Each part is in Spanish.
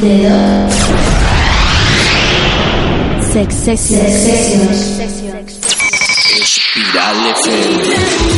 Dedo. Sex, sex, sex, sex, sex, sex. Espiral FM.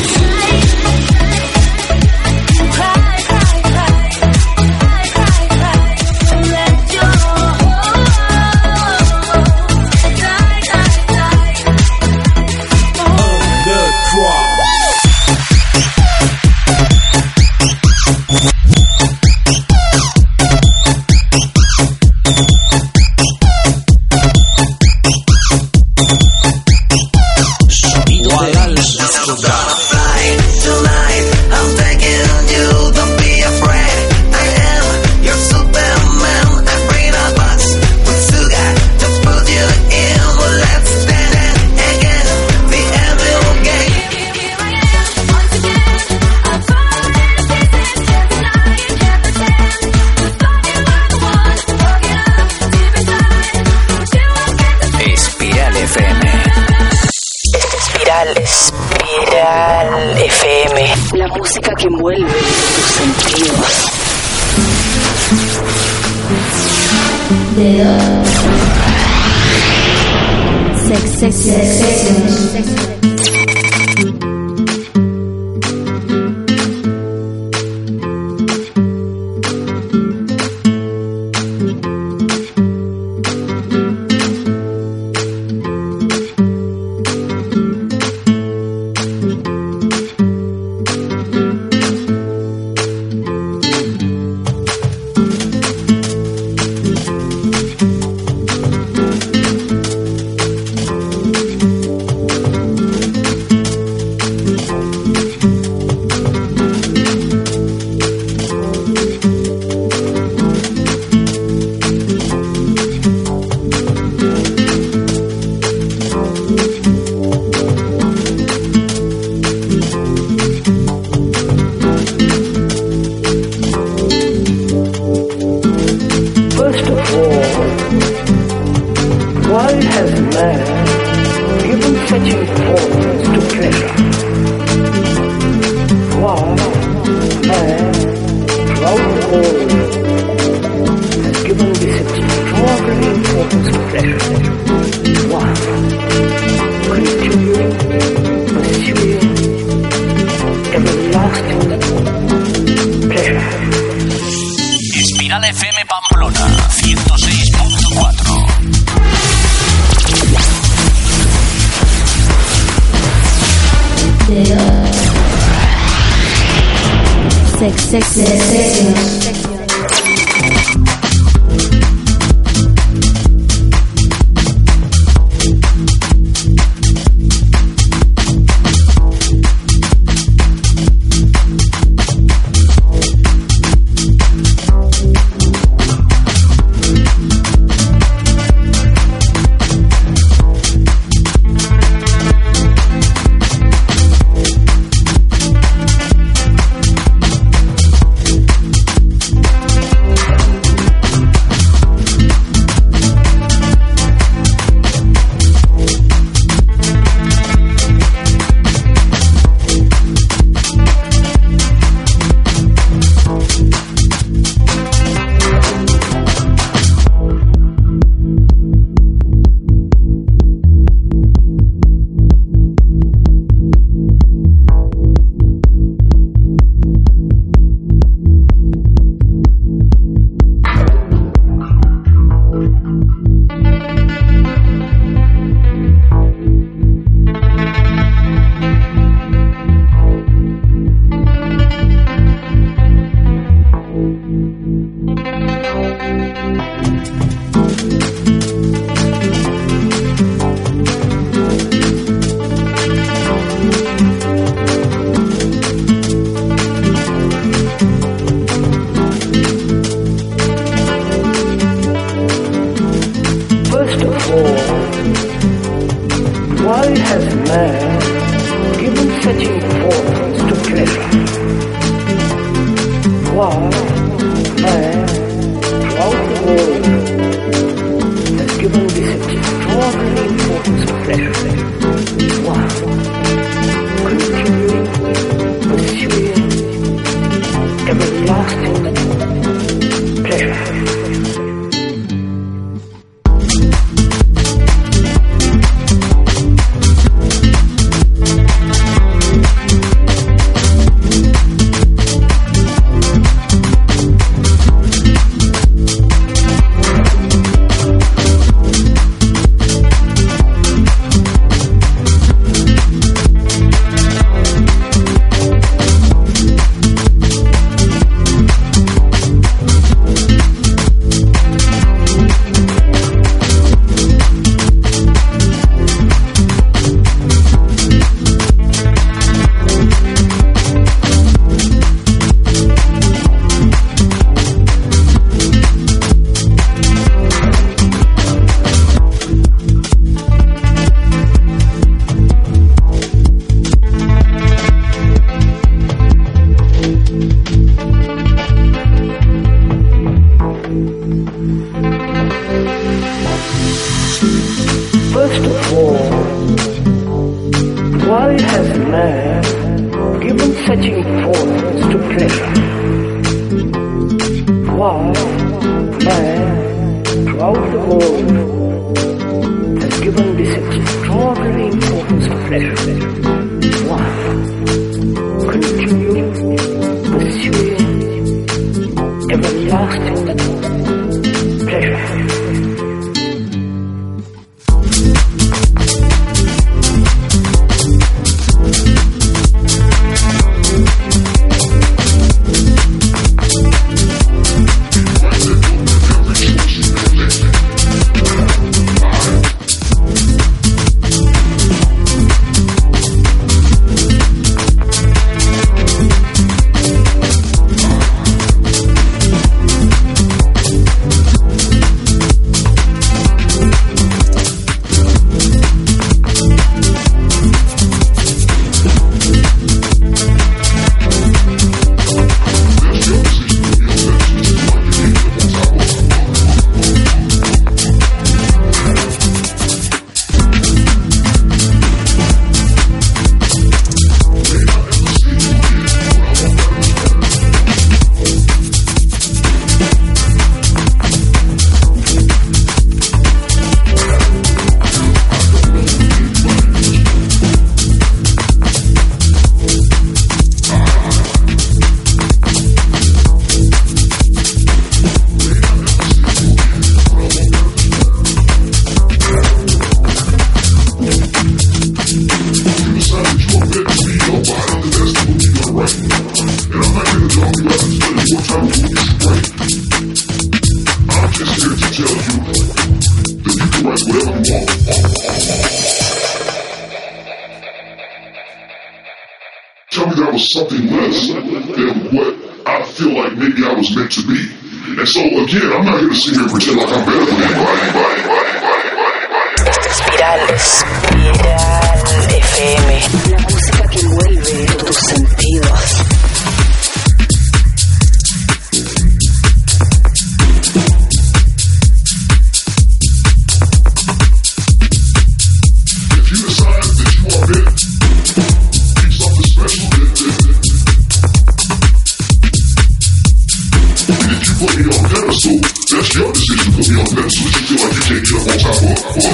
That's me.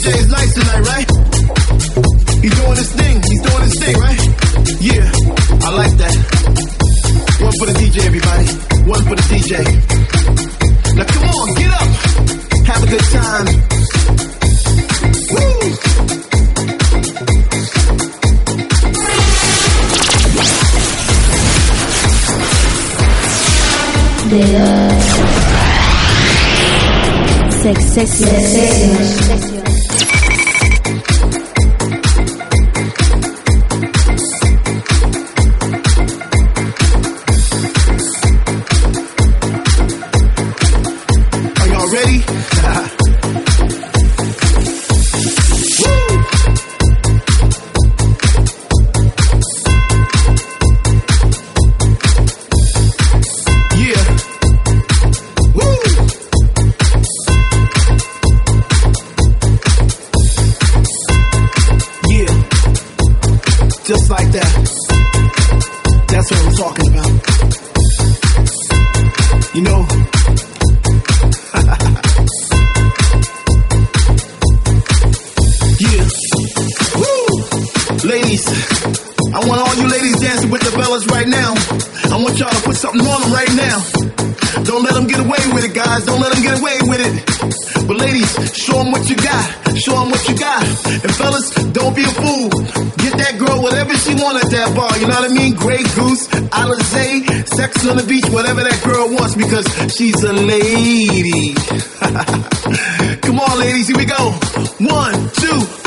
DJ's nice tonight, right? He's doing his thing. He's doing his thing, right? Yeah, I like that. One for the DJ, everybody. One for the DJ. Now come on, get up. Have a good time. Woo! Sex, sex, sex, sex. One, two,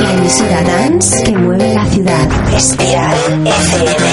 La emisora dance que mueve la ciudad. Espiral FM.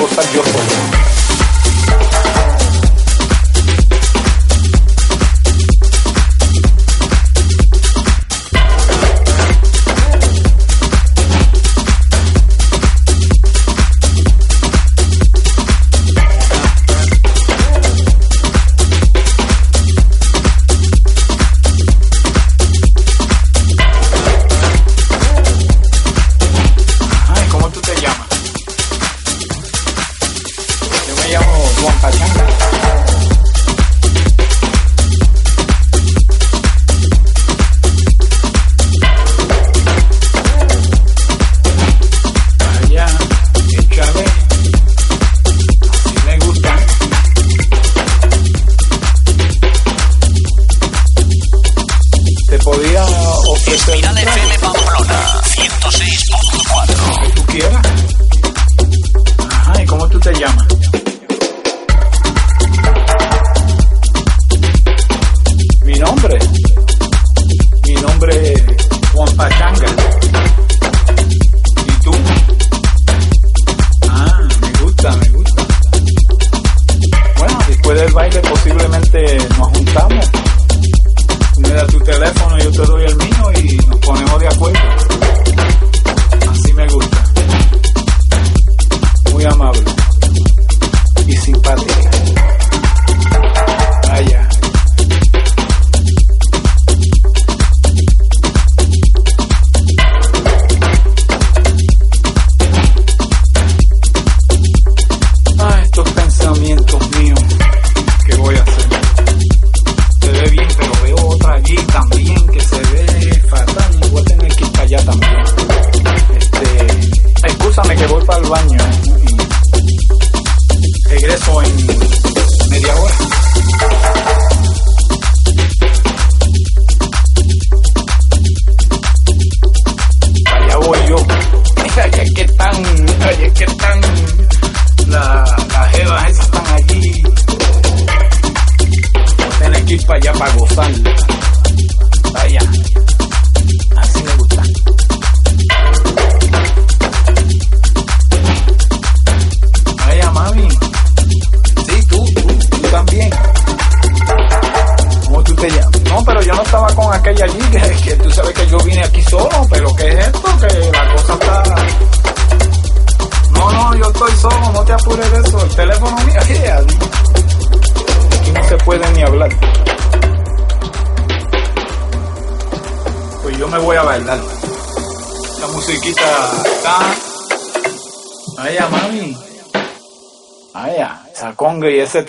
gozar yo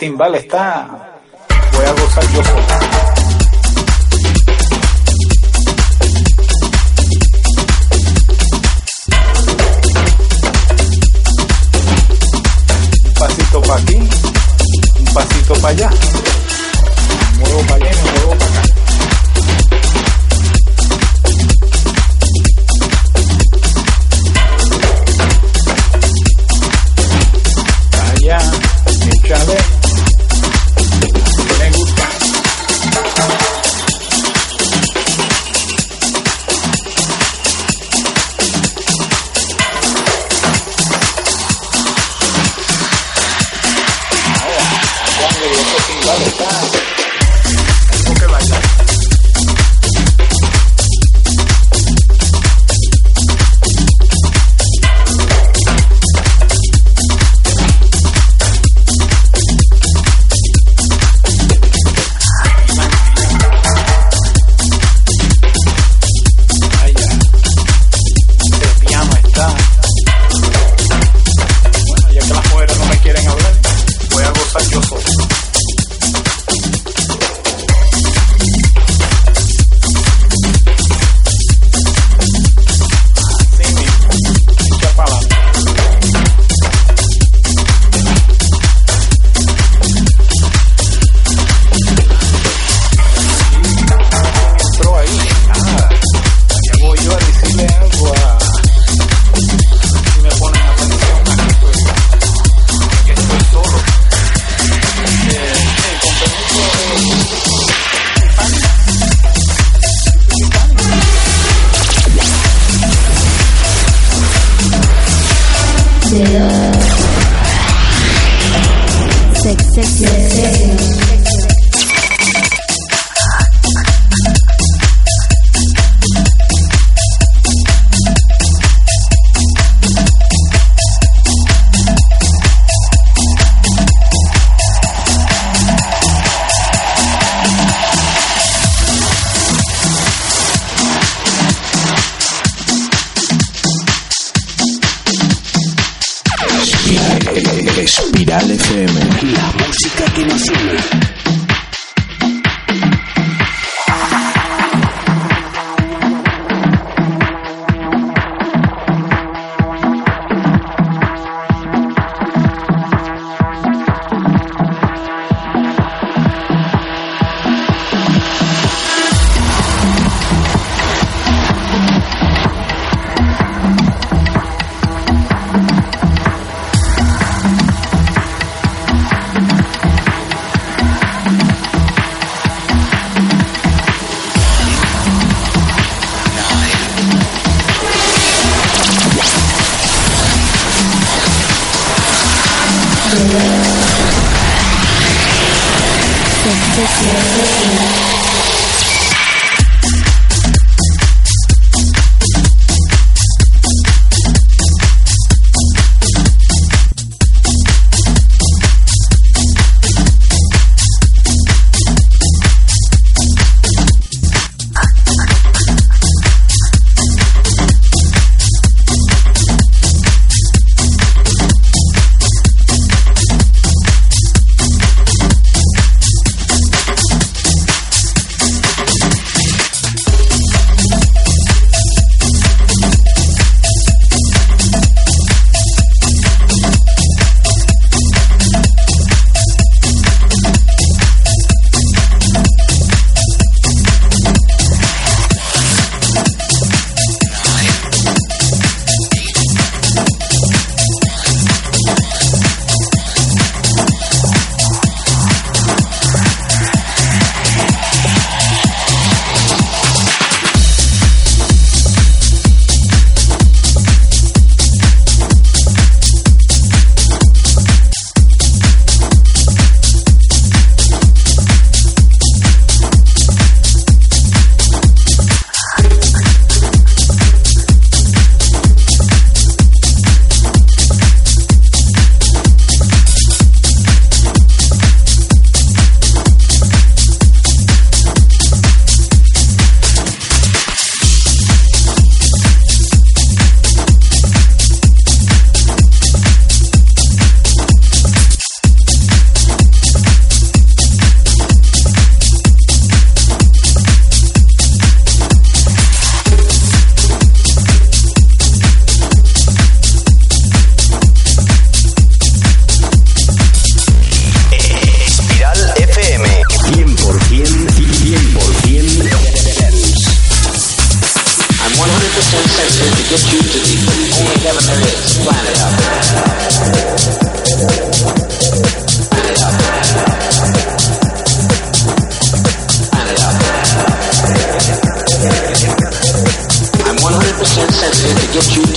timbal está, voy a gozar yo solo. pasito para aquí, un pasito para allá, muevo para allá y muevo para acá. sex, sex, sex, sex. just keep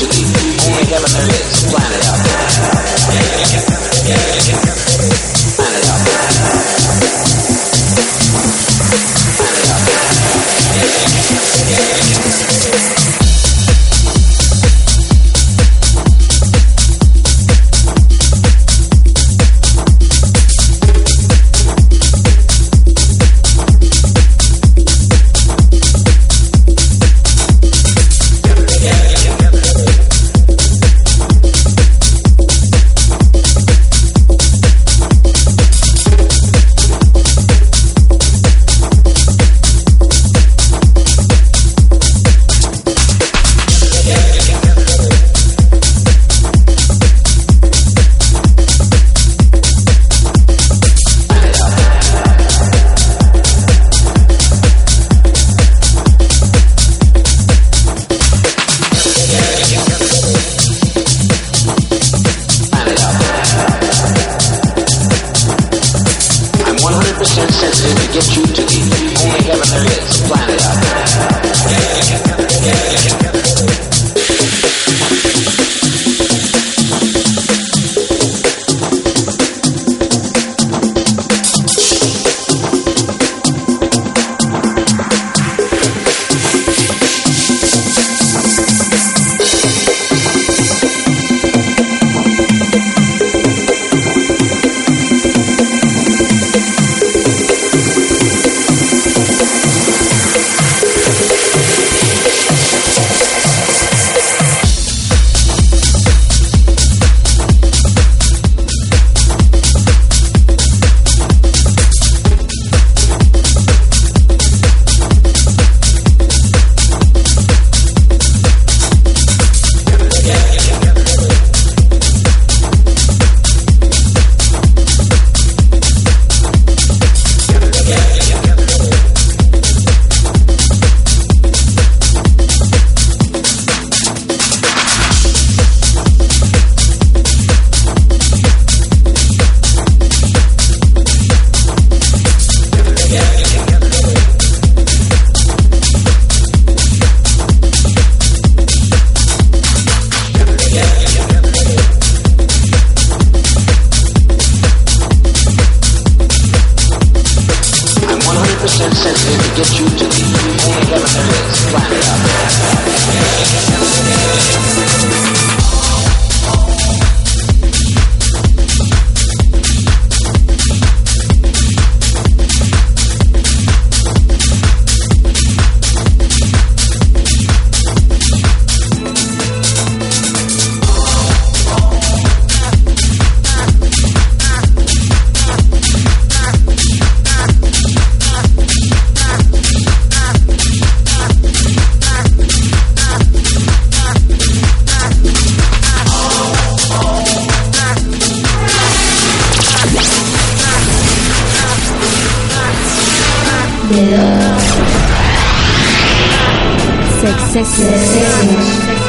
Sex, sex,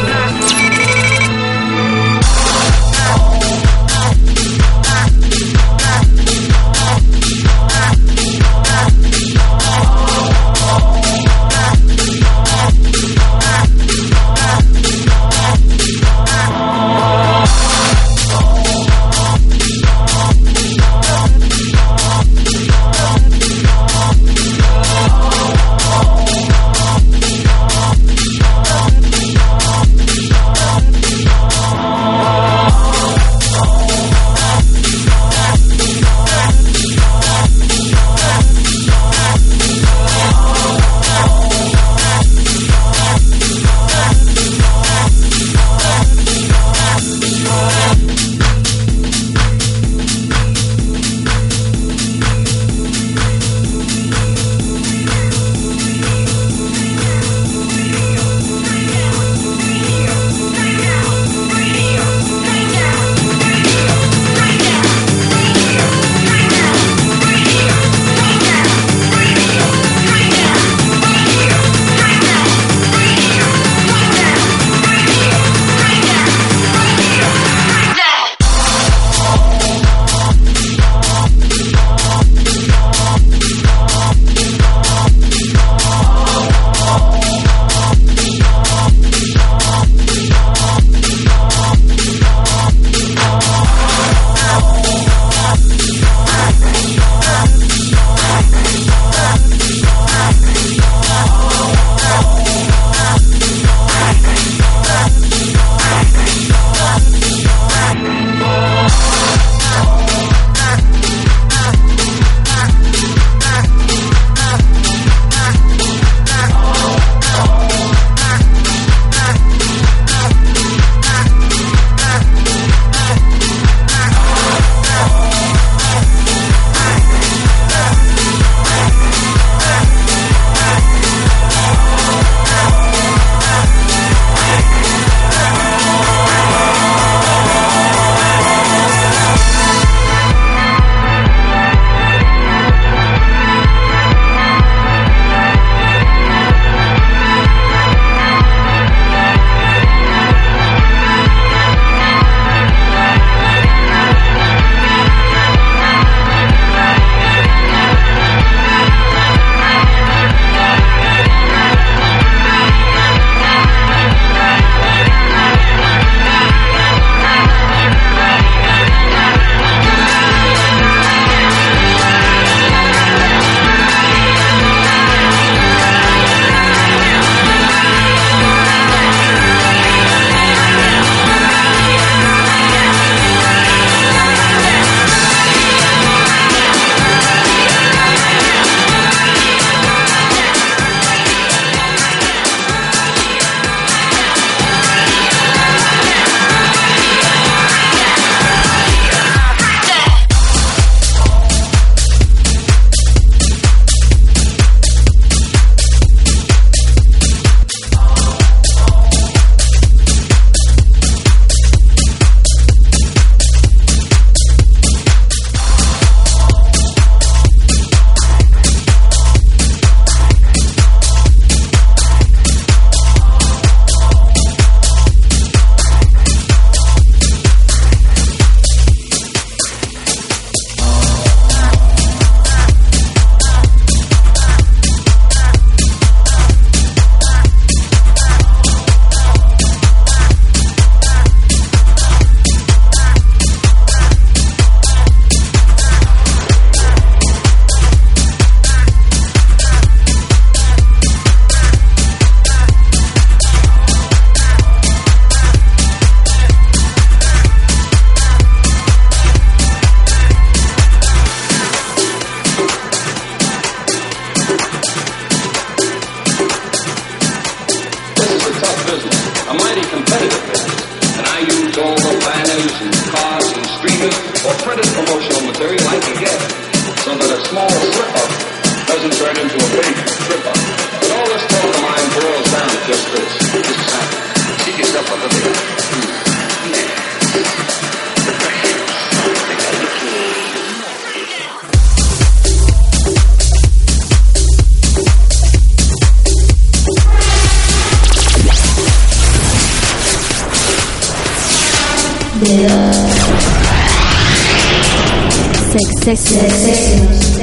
sex.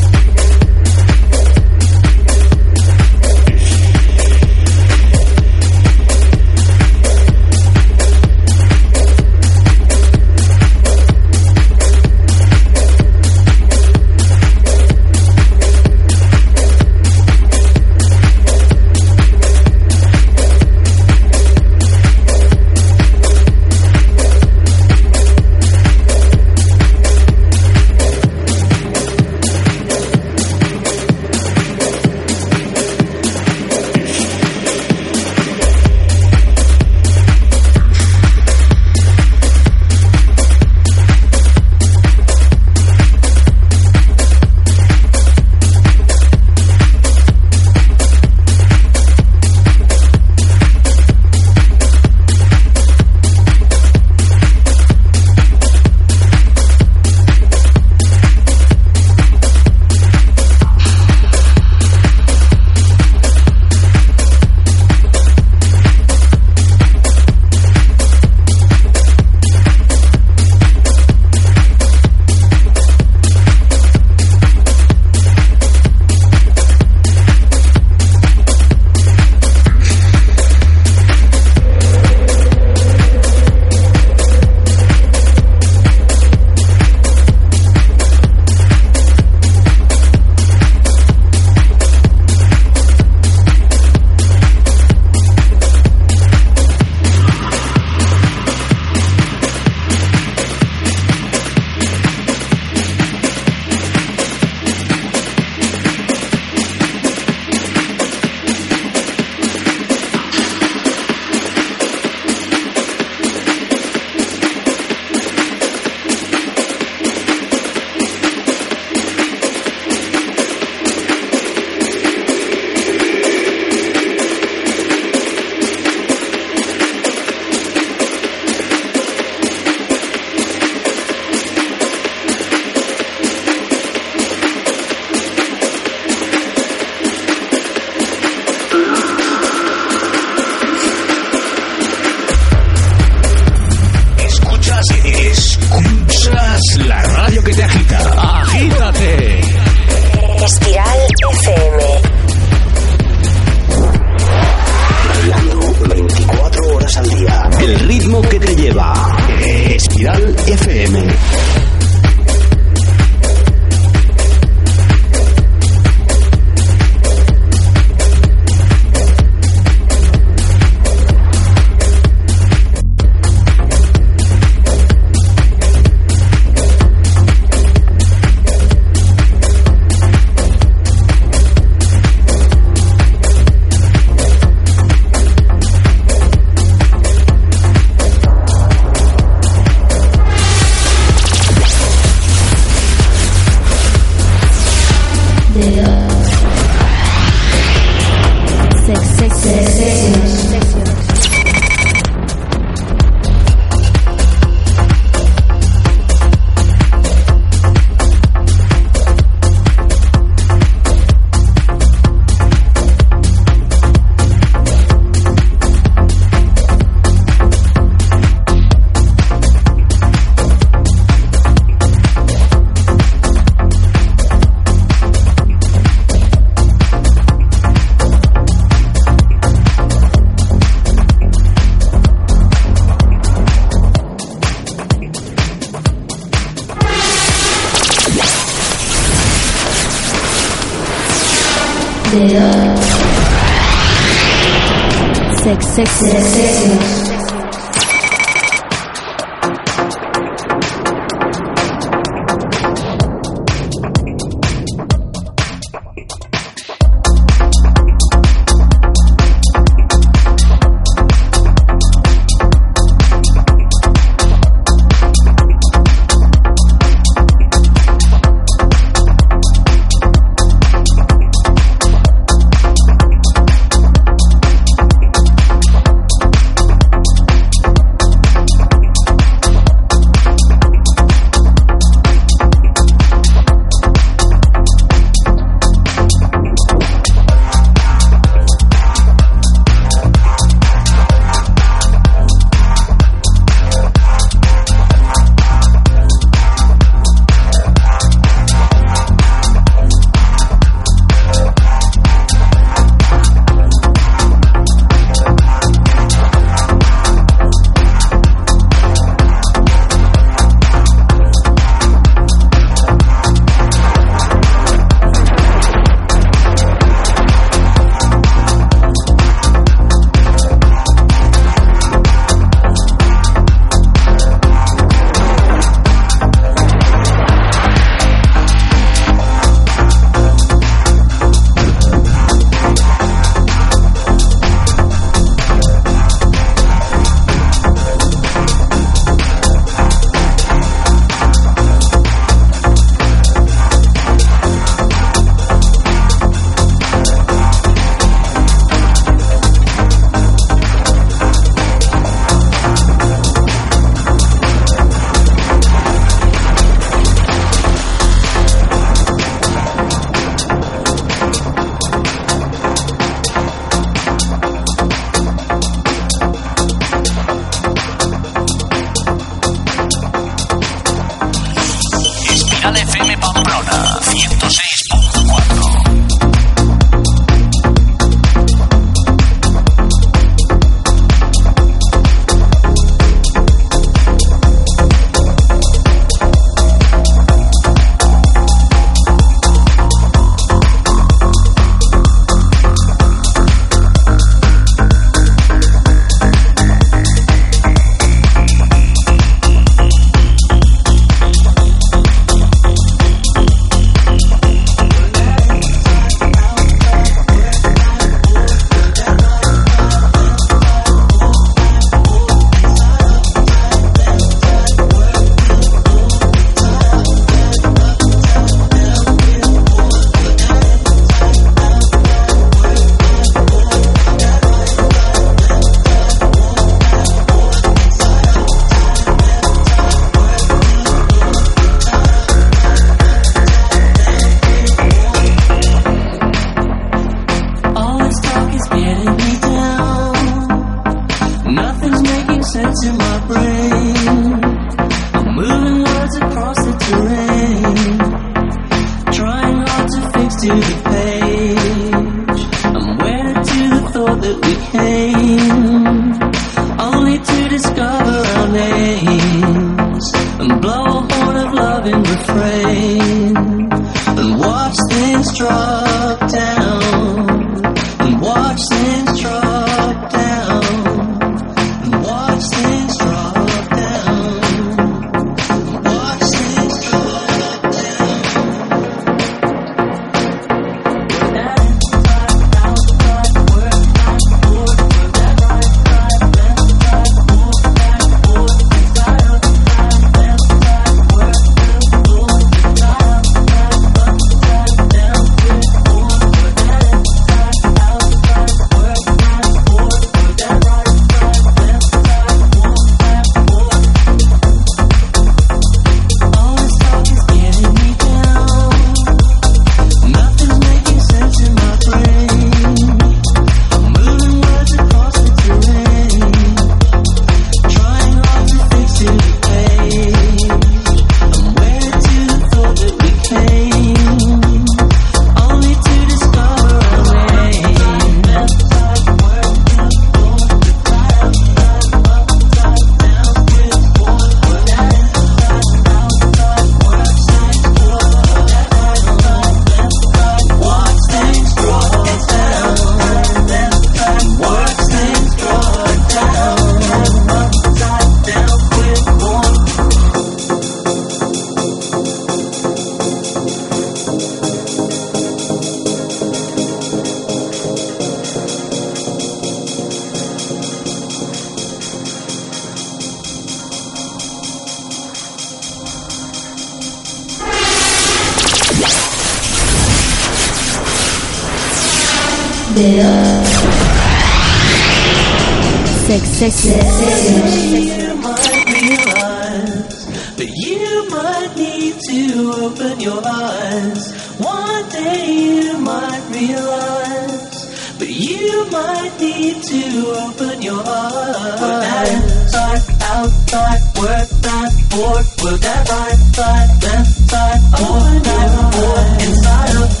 One day you might realize, but you might need to open your eyes. Inside, outside, work that, forward, work that right side, left side, all night, forward, inside, outside,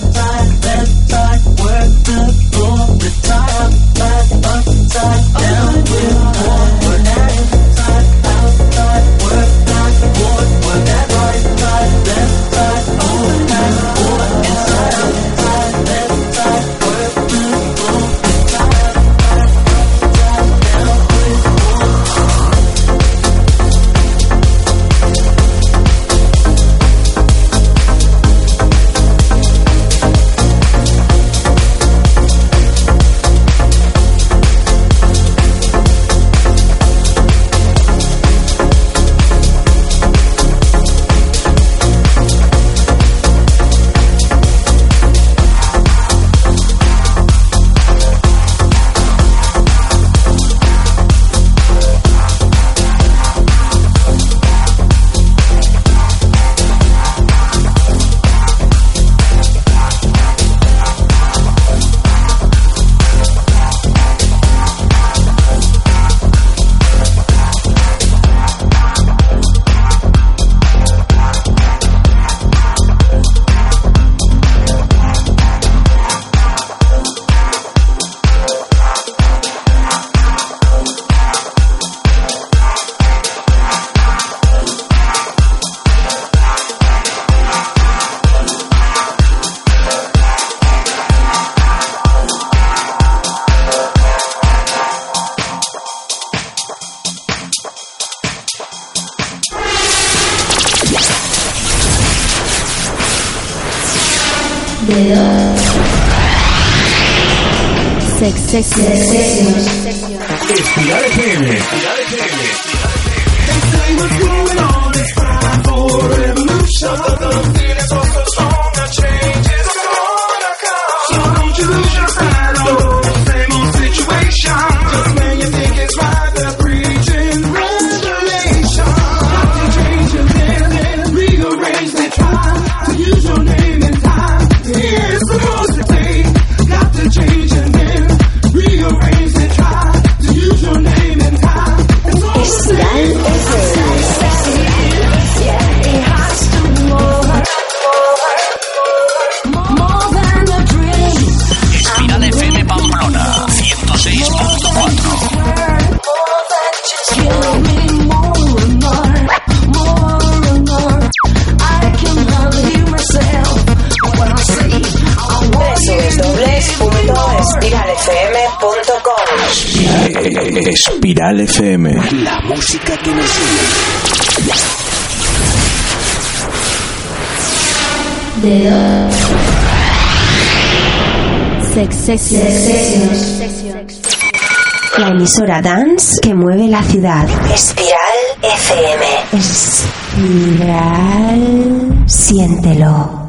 Sex, session. Espiral FM. Espiral Espiral FM. La música que nos une. Sex, sex, session. La emisora dance que mueve la ciudad. Espiral FM Espiral. Siéntelo.